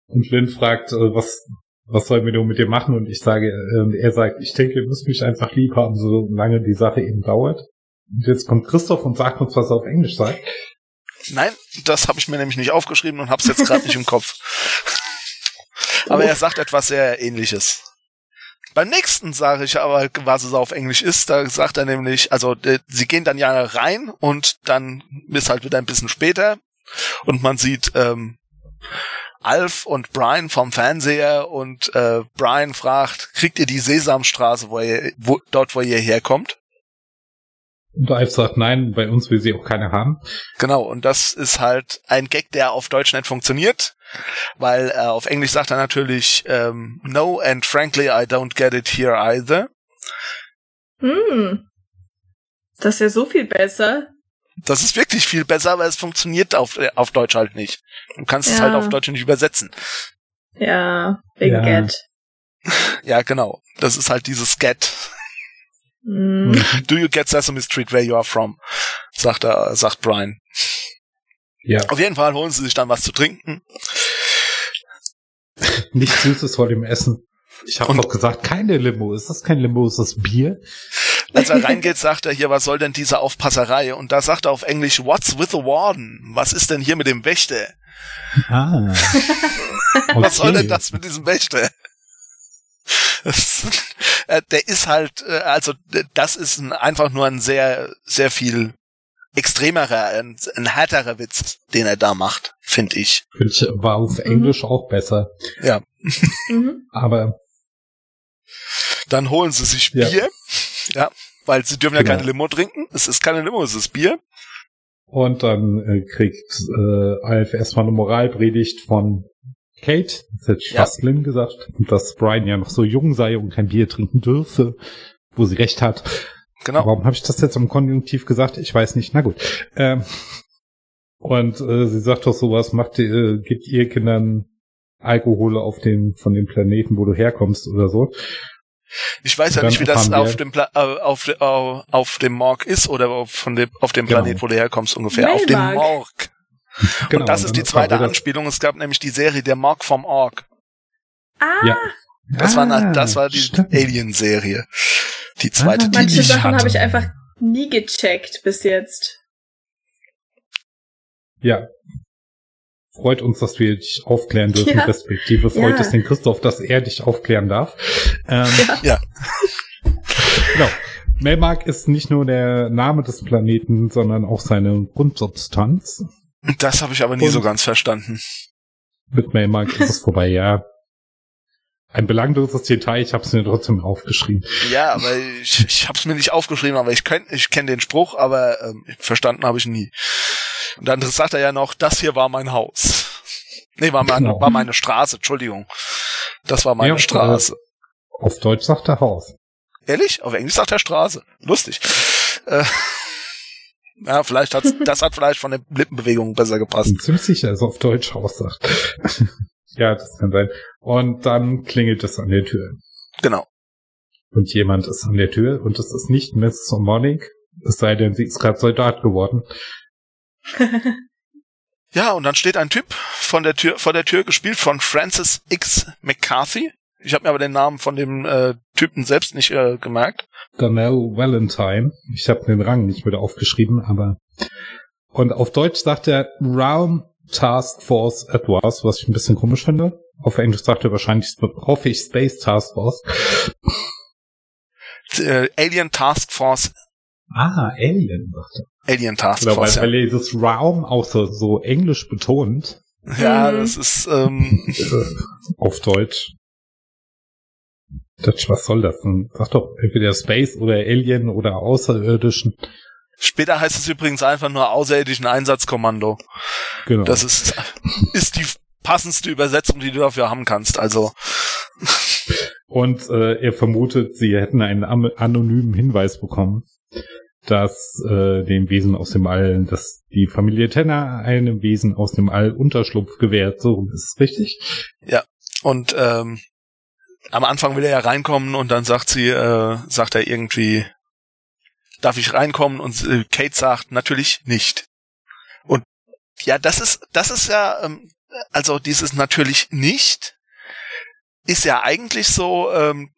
Und Lynn fragt, äh, was, was sollen wir denn mit dir machen? Und ich sage, äh, er sagt, ich denke, ihr müsst mich einfach lieb haben, solange die Sache eben dauert. Und jetzt kommt Christoph und sagt uns, was er auf Englisch sagt. Nein, das habe ich mir nämlich nicht aufgeschrieben und habe es jetzt gerade nicht im Kopf. [laughs] Aber er sagt etwas sehr ähnliches. Beim nächsten sage ich aber, was es auf Englisch ist. Da sagt er nämlich, also äh, sie gehen dann ja rein und dann ist halt wieder ein bisschen später und man sieht ähm, Alf und Brian vom Fernseher und äh, Brian fragt, kriegt ihr die Sesamstraße, wo ihr, wo, dort, wo ihr herkommt? Und Alf sagt, nein, bei uns will sie auch keine haben. Genau, und das ist halt ein Gag, der auf Deutsch nicht funktioniert, weil äh, auf Englisch sagt er natürlich ähm, No and frankly I don't get it here either. Hm. Das ist ja so viel besser. Das ist wirklich viel besser, aber es funktioniert auf, äh, auf Deutsch halt nicht. Du kannst es Ja. halt auf Deutsch nicht übersetzen. Ja, wegen Ja. Get. [laughs] Ja, genau. Das ist halt dieses Get. Hm. [laughs] Do you get Sesame Street where you are from? Sagt er, sagt Brian. Ja, Auf jeden Fall holen sie sich dann was zu trinken. [laughs] nichts Süßes vor dem Essen. Ich habe doch gesagt, keine Limo. Ist das kein Limo? Ist das Bier? Als er [laughs] reingeht, sagt er hier, was soll denn diese Aufpasserei? Und da sagt er auf Englisch, what's with the warden? Was ist denn hier mit dem Wächter? Ah. Was soll denn Okay. das mit diesem Wächter? Das, äh, der ist halt, äh, also das ist ein, einfach nur ein sehr, sehr viel extremerer, ein, ein härterer Witz, den er da macht, finde ich. War auf Englisch auch besser. Mhm. Aber Dann holen sie sich Ja. Bier, ja, weil sie dürfen ja Genau. keine Limo trinken. Es ist keine Limo, es ist Bier. und dann äh, kriegt äh, Alf erstmal eine Moralpredigt von Kate, das hätte ich Ja. fast Lynn gesagt, dass Brian ja noch so jung sei und kein Bier trinken dürfe, wo sie recht hat. Genau. Warum habe ich das jetzt im Konjunktiv gesagt? Ich weiß nicht. Na gut. Ähm, und äh, sie sagt doch sowas, macht ihr, äh, gibt ihr Kindern Alkohol auf den von dem Planeten, wo du herkommst oder so. Ich weiß ja nicht, wie das auf dem, Pla äh, auf, de- au- auf dem Morg ist oder auf, von dem, auf dem Genau. Planet, wo du herkommst ungefähr. Auf dem Melmark. Morg. Genau, und das ist die zweite Anspielung. Es gab nämlich die Serie Der Morg vom Org. Ah, Ja. Das, war, Ah, eine, das war die. Alien-Serie. Die zweite, Ah. die manche ich Sachen habe ich einfach nie gecheckt bis jetzt. Ja. Freut uns, dass wir dich aufklären dürfen, Ja. respektive freut Ja. es den Christoph, dass er dich aufklären darf. Ähm, Ja. Ja. [laughs] genau. Melmark ist nicht nur der Name des Planeten, sondern auch seine Grundsubstanz. Das habe ich aber nie Und- so ganz verstanden. Mit Melmark ist es vorbei, ja. Ein belangloses Detail, ich habe es mir trotzdem aufgeschrieben. Ja, aber ich, ich habe es mir nicht aufgeschrieben, aber ich kenn, ich kenn den Spruch, aber ähm, verstanden habe ich nie. Und dann sagt er ja noch, das hier war mein Haus. Nee, war, meine, Genau. war meine Straße, Entschuldigung. Das war meine Ja, Straße. Auf Deutsch sagt er Haus. Ehrlich? Auf Englisch sagt er Straße. Lustig. Äh, Ja, vielleicht hat [laughs] das hat vielleicht von den Lippenbewegungen besser gepasst. Bin ziemlich sicher, dass er auf Deutsch aussagt. [laughs] ja, das kann sein. Und dann klingelt es an der Tür. Genau. Und jemand ist an der Tür und es ist nicht Miss Monique, es sei denn, sie ist gerade Soldat geworden. Ja, und dann steht ein Typ von der Tür, vor der Tür, gespielt von Francis X. McCarthy. Ich habe mir aber den Namen von dem äh, Typen selbst nicht äh, gemerkt. Donnell Valentine. Ich habe den Rang nicht mit aufgeschrieben, aber und auf Deutsch sagt er Realm Task Force Edwards, was ich ein bisschen komisch finde. Auf Englisch sagt er wahrscheinlich, hoffe ich, Space Task Force. Äh, Alien Task Force. Ah, Alien, sagt er. Alien Task genau, Force. Weil, weil er das Realm auch so, so englisch betont. Ja, das ist ähm, [laughs] auf Deutsch. Deutsch, was soll das denn? Sag doch entweder Space oder Alien oder Außerirdischen. später heißt es übrigens einfach nur außerirdischen Einsatzkommando. Genau. Das ist ist die passendste Übersetzung, die du dafür haben kannst. Also Und äh, er vermutet, sie hätten einen anonymen Hinweis bekommen, dass äh, dem Wesen aus dem All, dass die Familie Tenner einem Wesen aus dem All Unterschlupf gewährt. So ist es richtig. und ähm, am Anfang will er ja reinkommen und dann sagt sie, äh, sagt er irgendwie, darf ich reinkommen? Und äh, Kate sagt natürlich nicht. Und ja, das ist das ist ja ähm, also dieses natürlich nicht ist ja eigentlich so. Ähm,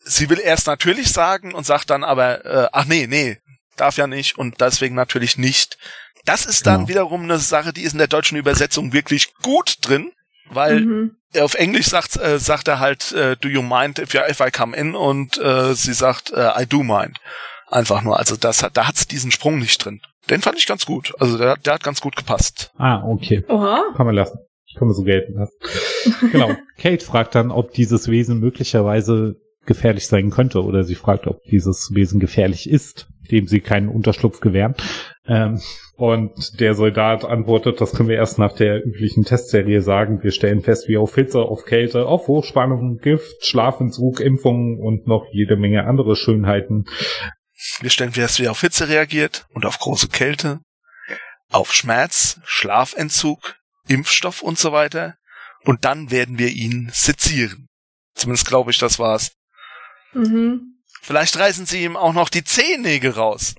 sie will erst natürlich sagen und sagt dann aber, äh, ach nee, nee, darf ja nicht und deswegen natürlich nicht. Das ist dann Genau. wiederum eine Sache, die ist in der deutschen Übersetzung wirklich gut drin, weil Mhm. auf Englisch sagt, äh, sagt er halt, äh, do you mind if, if I come in? Und äh, sie sagt, äh, I do mind. Einfach nur. Also das hat, da hat's diesen Sprung nicht drin. Den fand ich ganz gut. Also der, der hat ganz gut gepasst. Ah, okay. Oha. Kann man lassen. Kann man so gelten lassen. [laughs] genau. Kate fragt dann, ob dieses Wesen möglicherweise gefährlich sein könnte oder sie fragt, ob dieses Wesen gefährlich ist, dem sie keinen Unterschlupf gewähren. Ähm, und der Soldat antwortet, das können wir erst nach der üblichen Testserie sagen. Wir stellen fest, wie auf Hitze, auf Kälte, auf Hochspannung, Gift, Schlafentzug, Impfungen und noch jede Menge andere Schönheiten. Wir stellen fest, wie er auf Hitze reagiert und auf große Kälte, auf Schmerz, Schlafentzug, Impfstoff und so weiter. Und dann werden wir ihn sezieren. Zumindest glaube ich, das war's. Mhm. Vielleicht reißen sie ihm auch noch die Zehennägel raus.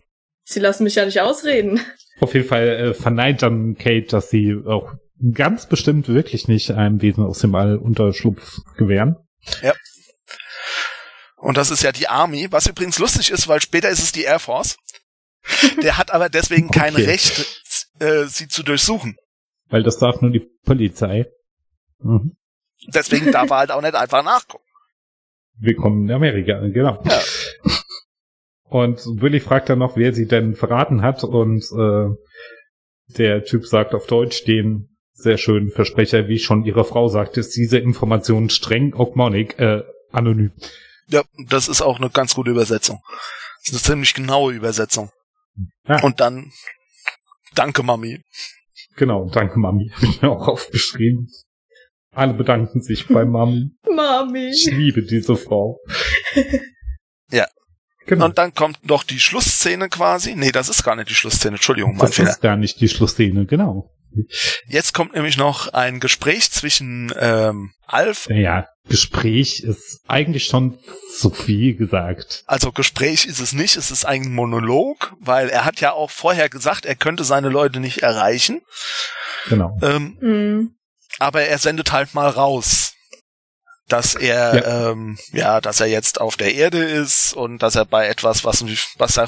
Sie lassen mich ja nicht ausreden. Auf jeden Fall äh, verneint dann Kate, dass sie auch ganz bestimmt wirklich nicht einem Wesen aus dem All Unterschlupf gewähren. Und das ist ja die Army, was übrigens lustig ist, weil später ist es die Air Force. Der hat aber deswegen [laughs] kein Okay. Recht, äh, sie zu durchsuchen. Weil das darf nur die Polizei. Mhm. Deswegen darf er halt auch nicht einfach nachgucken. Willkommen in Amerika, genau. Ja. Und Willy fragt dann noch, wer sie denn verraten hat und äh, der Typ sagt auf Deutsch den sehr schönen Versprecher, wie schon ihre Frau sagt, ist diese Information streng ogmonic, äh, anonym. Ja, das ist auch eine ganz gute Übersetzung. Das ist eine ziemlich genaue Übersetzung. Ja. Und dann, danke Mami. Genau, danke Mami, [laughs] habe ich mir auch aufgeschrieben. Alle bedanken sich bei Mami. Mami. Ich liebe diese Frau. [laughs] Genau. Und dann kommt noch die Schlussszene quasi. Nee, das ist gar nicht die Schlussszene. Entschuldigung, mein das Fehler. ist gar nicht die Schlussszene, genau. Jetzt kommt nämlich noch ein Gespräch zwischen ähm, Alf, Naja, Gespräch ist eigentlich schon zu viel gesagt. also Gespräch ist es nicht, es ist ein Monolog, weil er hat ja auch vorher gesagt, er könnte seine Leute nicht erreichen, Genau. ähm, Mhm. aber er sendet halt mal raus, dass er Ja. ähm, ja, dass er jetzt auf der Erde ist und dass er bei etwas, was was er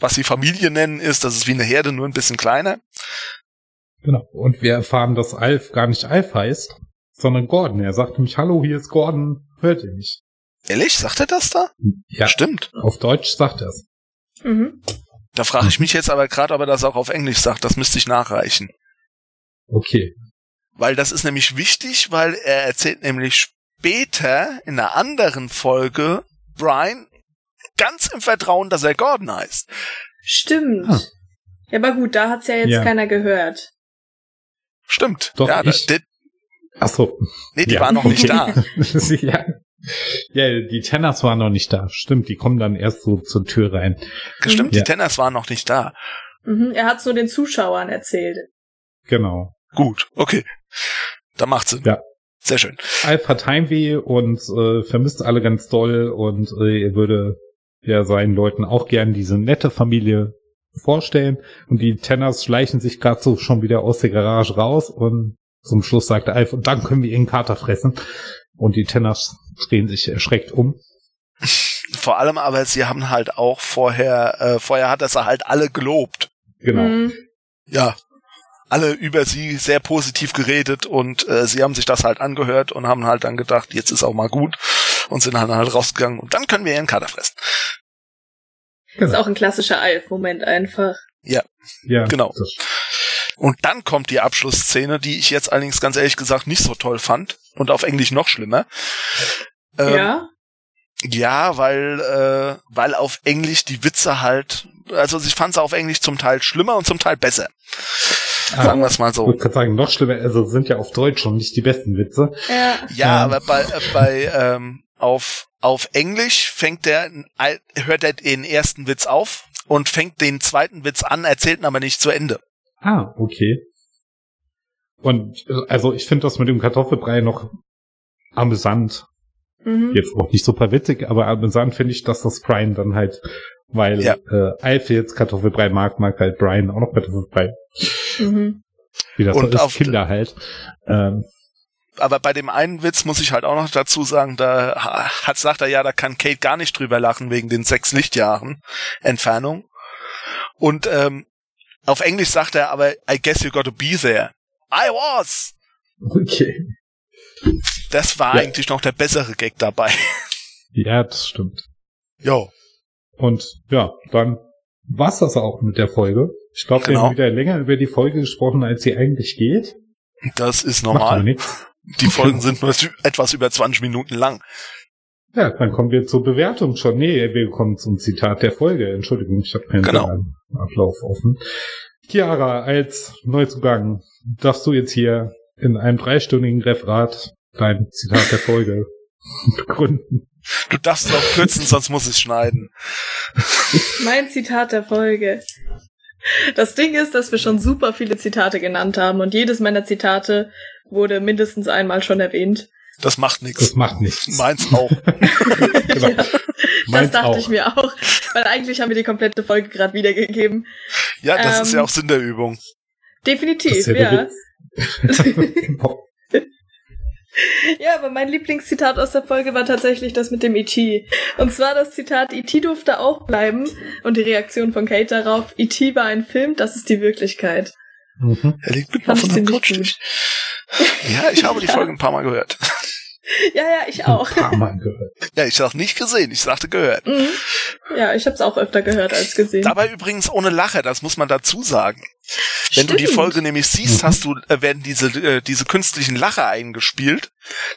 was sie Familie nennen, ist, das ist wie eine Herde, nur ein bisschen kleiner. Genau. Und wir erfahren, dass Alf gar nicht Alf heißt, sondern Gordon. Er sagt nämlich, hallo, hier ist Gordon. Hört ihr mich? Ehrlich, sagt er das da? Ja, Stimmt. auf Deutsch sagt er es. Mhm. Da frage ich mich jetzt aber gerade, ob er das auch auf Englisch sagt. Das müsste ich nachreichen. Okay. Weil das ist nämlich wichtig, weil er erzählt nämlich später in einer anderen Folge Brian ganz im Vertrauen, dass er Gordon heißt. Stimmt. Ah. Ja, aber gut, da hat's ja jetzt Ja. keiner gehört. Stimmt. Doch, ja, ich- der, Ach so. nee, die Ja, war noch nicht [laughs] da. ja. ja, die Tenners waren noch nicht da. Stimmt, die kommen dann erst so zur Tür rein. Stimmt, Ja. die Tenners waren noch nicht da. Mhm, er hat's nur den Zuschauern erzählt. Genau. Gut, okay. Da macht Sinn. Ja. Sehr schön. Alf hat Heimweh und äh, vermisst alle ganz doll und äh, er würde ja seinen Leuten auch gern diese nette Familie vorstellen. Und die Tenners schleichen sich gerade so schon wieder aus der Garage raus und zum Schluss sagt Alf, und dann können wir ihren Kater fressen. Und die Tenners drehen sich erschreckt um. Vor allem aber, sie haben halt auch vorher, äh, vorher hat er halt alle gelobt. Genau. Mhm. Ja. Alle über sie sehr positiv geredet und äh, sie haben sich das halt angehört und haben halt dann gedacht, jetzt ist auch mal gut und sind dann halt rausgegangen und dann können wir ihren Kater fressen. Ist auch ein klassischer Alf-Moment einfach. Ja, genau. Das, Und dann kommt die Abschlussszene, die ich jetzt allerdings ganz ehrlich gesagt nicht so toll fand und auf Englisch noch schlimmer. Ähm, ja. Ja, weil, äh, weil auf Englisch die Witze halt, also ich fand es auf Englisch zum Teil schlimmer und zum Teil besser. Ah. Sagen wir es mal ich so. würde gerade sagen, noch schlimmer, also sind ja auf Deutsch schon nicht die besten Witze. Ja. Ja, Ja. aber bei, äh, bei ähm, auf, auf Englisch fängt der, hört er den ersten Witz auf und fängt den zweiten Witz an, erzählt ihn aber nicht zu Ende. Ah, okay. Und also ich finde das mit dem Kartoffelbrei noch amüsant. Mhm. Jetzt auch nicht super witzig, aber amüsant finde ich, dass das Brian dann halt, weil Ja. äh, Alf jetzt Kartoffelbrei mag, mag halt Brian auch noch Kartoffelbrei. Mhm. Wie das Und so auf ist, Kinder halt. Ähm, aber bei dem einen Witz muss ich halt auch noch dazu sagen, da hat, sagt er ja, da kann Kate gar nicht drüber lachen wegen den sechs Lichtjahren Entfernung. Und ähm, auf Englisch sagt er aber, I guess you got to be there. I was! okay. Das war Ja. eigentlich noch der bessere Gag dabei. [laughs] Ja, das stimmt. Jo. Und ja, dann war's das auch mit der Folge. Ich glaube, wir Genau. haben wieder länger über die Folge gesprochen, als sie eigentlich geht. Das ist normal. Die [laughs] Folgen sind nur etwas über 20 Minuten lang. Ja, dann kommen wir zur Bewertung schon. Nee, wir kommen zum Zitat der Folge. Entschuldigung, ich habe keinen Genau. Ablauf offen. Chiara, als Neuzugang darfst du jetzt hier in einem dreistündigen Referat dein Zitat der Folge [laughs] begründen. Du darfst es auch kürzen, sonst muss ich schneiden. Mein Zitat der Folge. Das Ding ist, dass wir schon super viele Zitate genannt haben und jedes meiner Zitate wurde mindestens einmal schon erwähnt. Das macht Das nichts. macht nichts. Meins auch. [laughs] Genau. Ja, das Meins dachte auch. ich mir auch, weil eigentlich haben wir die komplette Folge gerade wiedergegeben. Ja, das ist Ähm, ja auch Sinn der Übung. Das Definitiv, ist ja ja. [laughs] [laughs] [laughs] Ja, aber mein Lieblingszitat aus der Folge war tatsächlich das mit dem E.T. Und zwar das Zitat, E.T. durfte auch bleiben. Und die Reaktion von Kate darauf, E.T. war ein Film, das ist die Wirklichkeit. Mhm. Er liegt mit Fand auf ziemlich Couchtisch. Ja, ich habe die [laughs] Ja. Folge ein paar Mal gehört. Ja, ja, ich auch. Ein paar Mal gehört. Ja, ich sag nicht gesehen, ich sagte gehört. Mhm. Ja, ich hab's auch öfter gehört als gesehen. Dabei übrigens ohne Lacher, das muss man dazu sagen. Wenn du die. Folge nämlich siehst, hast du, äh, werden diese, äh, diese künstlichen Lacher eingespielt,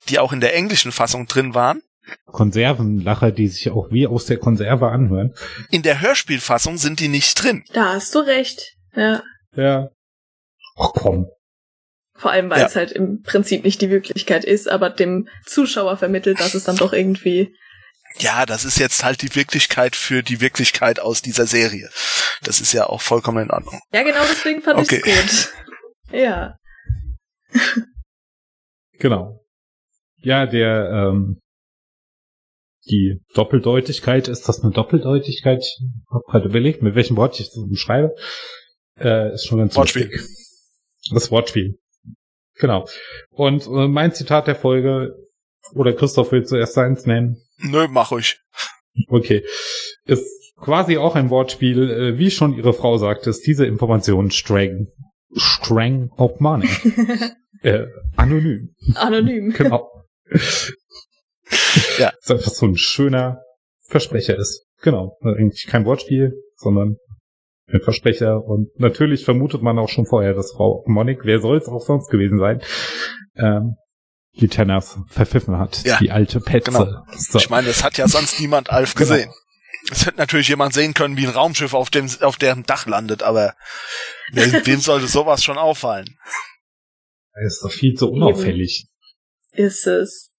die auch in der englischen Fassung drin waren. Konservenlacher, die sich auch wie aus der Konserve anhören. In der Hörspielfassung sind die nicht drin. Da hast du recht. Ja. Ja. Ach komm. Vor allem, weil Ja. es halt im Prinzip nicht die Wirklichkeit ist, aber dem Zuschauer vermittelt, dass es dann doch irgendwie. Ja, das ist jetzt halt die Wirklichkeit für die Wirklichkeit aus dieser Serie. Das ist ja auch vollkommen in Ordnung. Ja, genau deswegen fand Okay. ich's gut. Ja. Genau. Ja, der, ähm, die Doppeldeutigkeit, ist das eine Doppeldeutigkeit? Ich habe gerade überlegt, mit welchem Wort ich das beschreibe. Äh, ist schon ganz Wortspiel. lustig. Das Wortspiel. Genau. Und äh, mein Zitat der Folge, oder Christoph will zuerst eins nennen. Nö, mach ich. Okay. Ist quasi auch ein Wortspiel. Äh, wie schon ihre Frau sagte, ist diese Information streng. Streng of money. [laughs] äh, anonym. Anonym. Genau. [laughs] Ja. Ist einfach so ein schöner Versprecher ist. Genau. Also Eigentlich kein Wortspiel, sondern ein Versprecher. Und natürlich vermutet man auch schon vorher, dass Frau Monik, wer soll es auch sonst gewesen sein, ähm, die Tenners verpfiffen hat. Ja. Die alte Petze. Genau. So. Ich meine, das hat ja sonst niemand Alf Genau. gesehen. Es hätte natürlich jemand sehen können, wie ein Raumschiff auf dem, auf deren Dach landet, aber [laughs] wem sollte sowas schon auffallen? Das ist doch viel zu unauffällig. Ist es.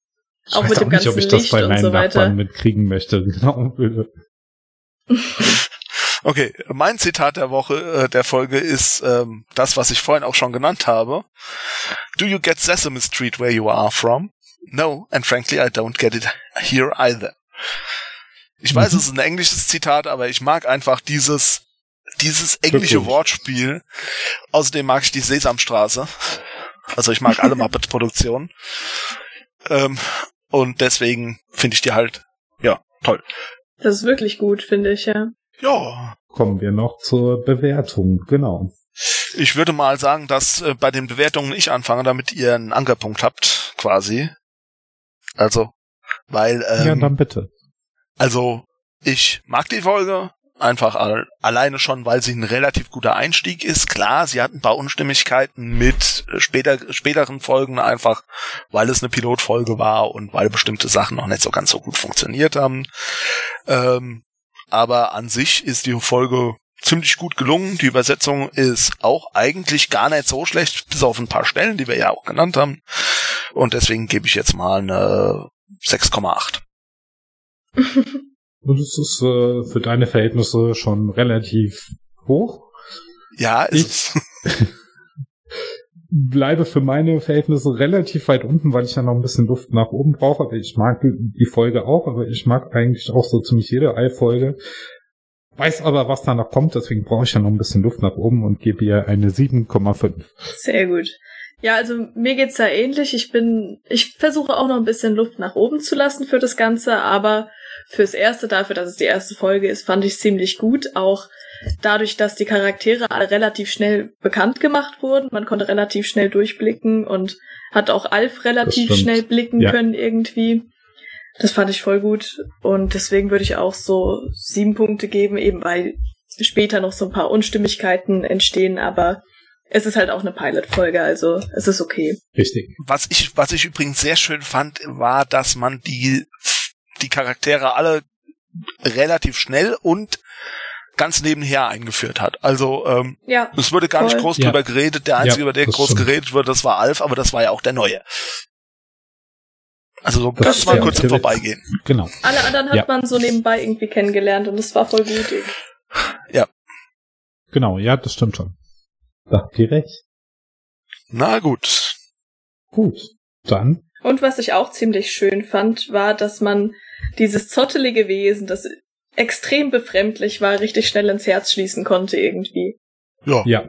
Ich Auch weiß mit auch dem nicht, ganzen ob ich das Licht bei meinen so. Nachbarn mitkriegen möchte. [laughs] Genau. [laughs] Okay, mein Zitat der Woche, äh, der Folge ist ähm, das, was ich vorhin auch schon genannt habe. Do you get Sesame Street where you are from? No, and frankly, I don't get it here either. Ich weiß, Mhm. es ist ein englisches Zitat, aber ich mag einfach dieses, dieses englische. Wortspiel. Außerdem mag ich die Sesamstraße. Also ich mag alle [laughs] Muppet-Produktionen. Ähm, und deswegen finde ich die halt, ja, toll. Das ist wirklich gut, finde ich, ja. Ja, Kommen wir noch zur Bewertung, genau. ich würde mal sagen, dass äh, bei den Bewertungen ich anfange, damit ihr einen Ankerpunkt habt, quasi. Also, weil, ähm, ja, dann bitte. Also, ich mag die Folge einfach al alleine schon, weil sie ein relativ guter Einstieg ist. Klar, sie hat ein paar Unstimmigkeiten mit äh, später, späteren Folgen einfach, weil es eine Pilotfolge war und weil bestimmte Sachen noch nicht so ganz so gut funktioniert haben. Ähm, aber an sich ist die Folge ziemlich gut gelungen. Die Übersetzung ist auch eigentlich gar nicht so schlecht, bis auf ein paar Stellen, die wir ja auch genannt haben. Und deswegen gebe ich jetzt mal eine 6,8. Und es ist äh, für deine Verhältnisse schon relativ hoch. Ja, ist Ich- es. [laughs] Bleibe für meine Verhältnisse relativ weit unten, weil ich ja noch ein bisschen Luft nach oben brauche. Aber ich mag die Folge auch, aber ich mag eigentlich auch so ziemlich jede Ei-Folge. Weiß aber, was danach kommt, deswegen brauche ich ja noch ein bisschen Luft nach oben und gebe ihr eine 7,5. Sehr gut. Ja, also mir geht's da ähnlich. Ich bin, ich versuche auch noch ein bisschen Luft nach oben zu lassen für das Ganze, aber fürs erste, dafür, dass es die erste Folge ist, fand ich ziemlich gut. Auch dadurch, dass die Charaktere alle relativ schnell bekannt gemacht wurden. Man konnte relativ schnell durchblicken und hat auch Alf relativ schnell blicken Ja. können irgendwie. Das fand ich voll gut. Und deswegen würde ich auch so sieben Punkte geben, eben weil später noch so ein paar Unstimmigkeiten entstehen, aber es ist halt auch eine Pilot-Folge, also es ist okay. Richtig. Was ich, was ich übrigens sehr schön fand, war, dass man die, die Charaktere alle relativ schnell und ganz nebenher eingeführt hat. Also ähm, Ja, es wurde gar nicht Voll. groß Ja. drüber geredet. Der einzige, Ja, über den groß stimmt. geredet wurde, das war Alf, aber das war ja auch der neue. Also so Das ganz mal kurz im Vorbeigehen. Genau. alle anderen hat Ja. man so nebenbei irgendwie kennengelernt und es war voll gut. Genau, ja, das stimmt schon. Da habt ihr recht. Na gut. Gut. Dann Und was ich auch ziemlich schön fand, war, dass man dieses zottelige Wesen, das extrem befremdlich war, richtig schnell ins Herz schließen konnte irgendwie. Ja. Ja.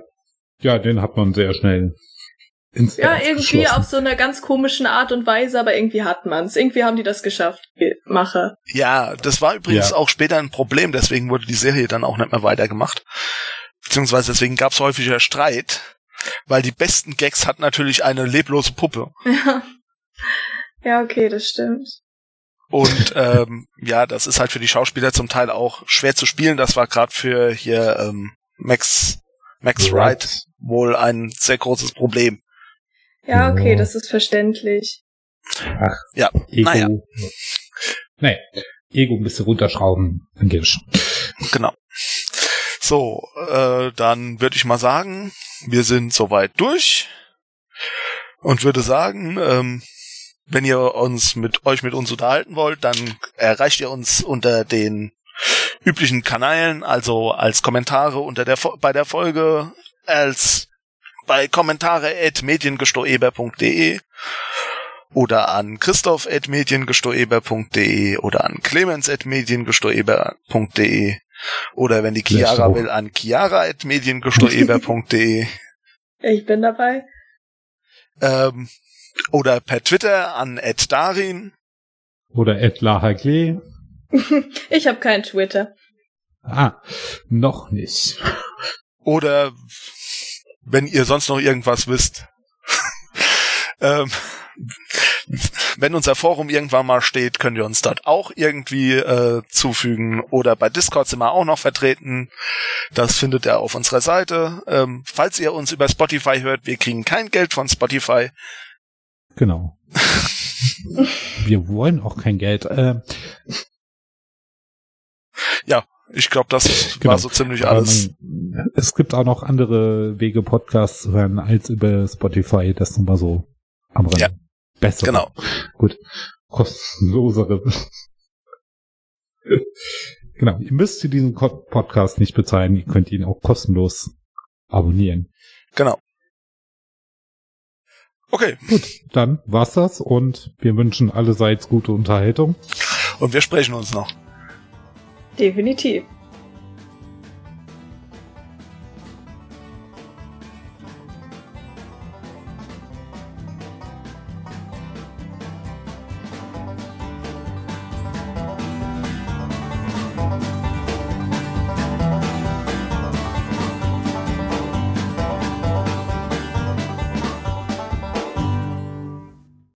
Ja, den hat man sehr schnell ins Ja, Herz irgendwie geschlossen. auf so einer ganz komischen Art und Weise, aber irgendwie hat man's. Irgendwie haben die das geschafft, die Macher. Ja, das war übrigens Ja. auch später ein Problem, deswegen wurde die Serie dann auch nicht mehr weitergemacht. Beziehungsweise deswegen gab es häufiger Streit, weil die besten Gags hat natürlich eine leblose Puppe. Ja. [laughs] Ja, okay, das stimmt. Und ähm, ja, das ist halt für die Schauspieler zum Teil auch schwer zu spielen. Das war gerade für hier ähm, Max Max Wright wohl ein sehr großes Problem. Ja, okay, das ist verständlich. Ach, Ja, Ego. naja. Nee, Ego ein bisschen runterschrauben. Schon. Genau. So, äh, dann würde ich mal sagen, wir sind soweit durch und würde sagen, ähm, wenn ihr uns mit euch mit uns unterhalten wollt, dann erreicht ihr uns unter den üblichen Kanälen, also als Kommentare unter der Fo- bei der Folge, als bei Kommentare at mediengestoeber.de oder an christoph at mediengestoeber.de oder an clemens at mediengestoeber.de oder wenn die Chiara will, an chiara.mediengestoeber.de Ich bin dabei. ähm, oder per Twitter an Darin. Oder Ed Lahagle. [laughs] Ich habe kein Twitter. Ah, noch nicht. Oder wenn ihr sonst noch irgendwas wisst. [laughs] ähm, wenn unser Forum irgendwann mal steht, könnt ihr uns dort auch irgendwie äh, zufügen. Oder bei Discord sind wir auch noch vertreten. Das findet ihr auf unserer Seite. Ähm, falls ihr uns über Spotify hört, wir kriegen kein Geld von Spotify. Genau. Wir wollen auch kein Geld. Äh, Ich glaube, das Genau. war so ziemlich alles. man, es gibt auch noch andere Wege, Podcasts zu hören, als über Spotify. Das nochmal so am Rande. Ja. Besser. Genau. Gut. Kostenlosere. Genau, ihr müsst diesen Podcast nicht bezahlen, ihr könnt ihn auch kostenlos abonnieren. Genau. Okay. Gut, dann war's das und wir wünschen allerseits gute Unterhaltung. Und wir sprechen uns noch. Definitiv.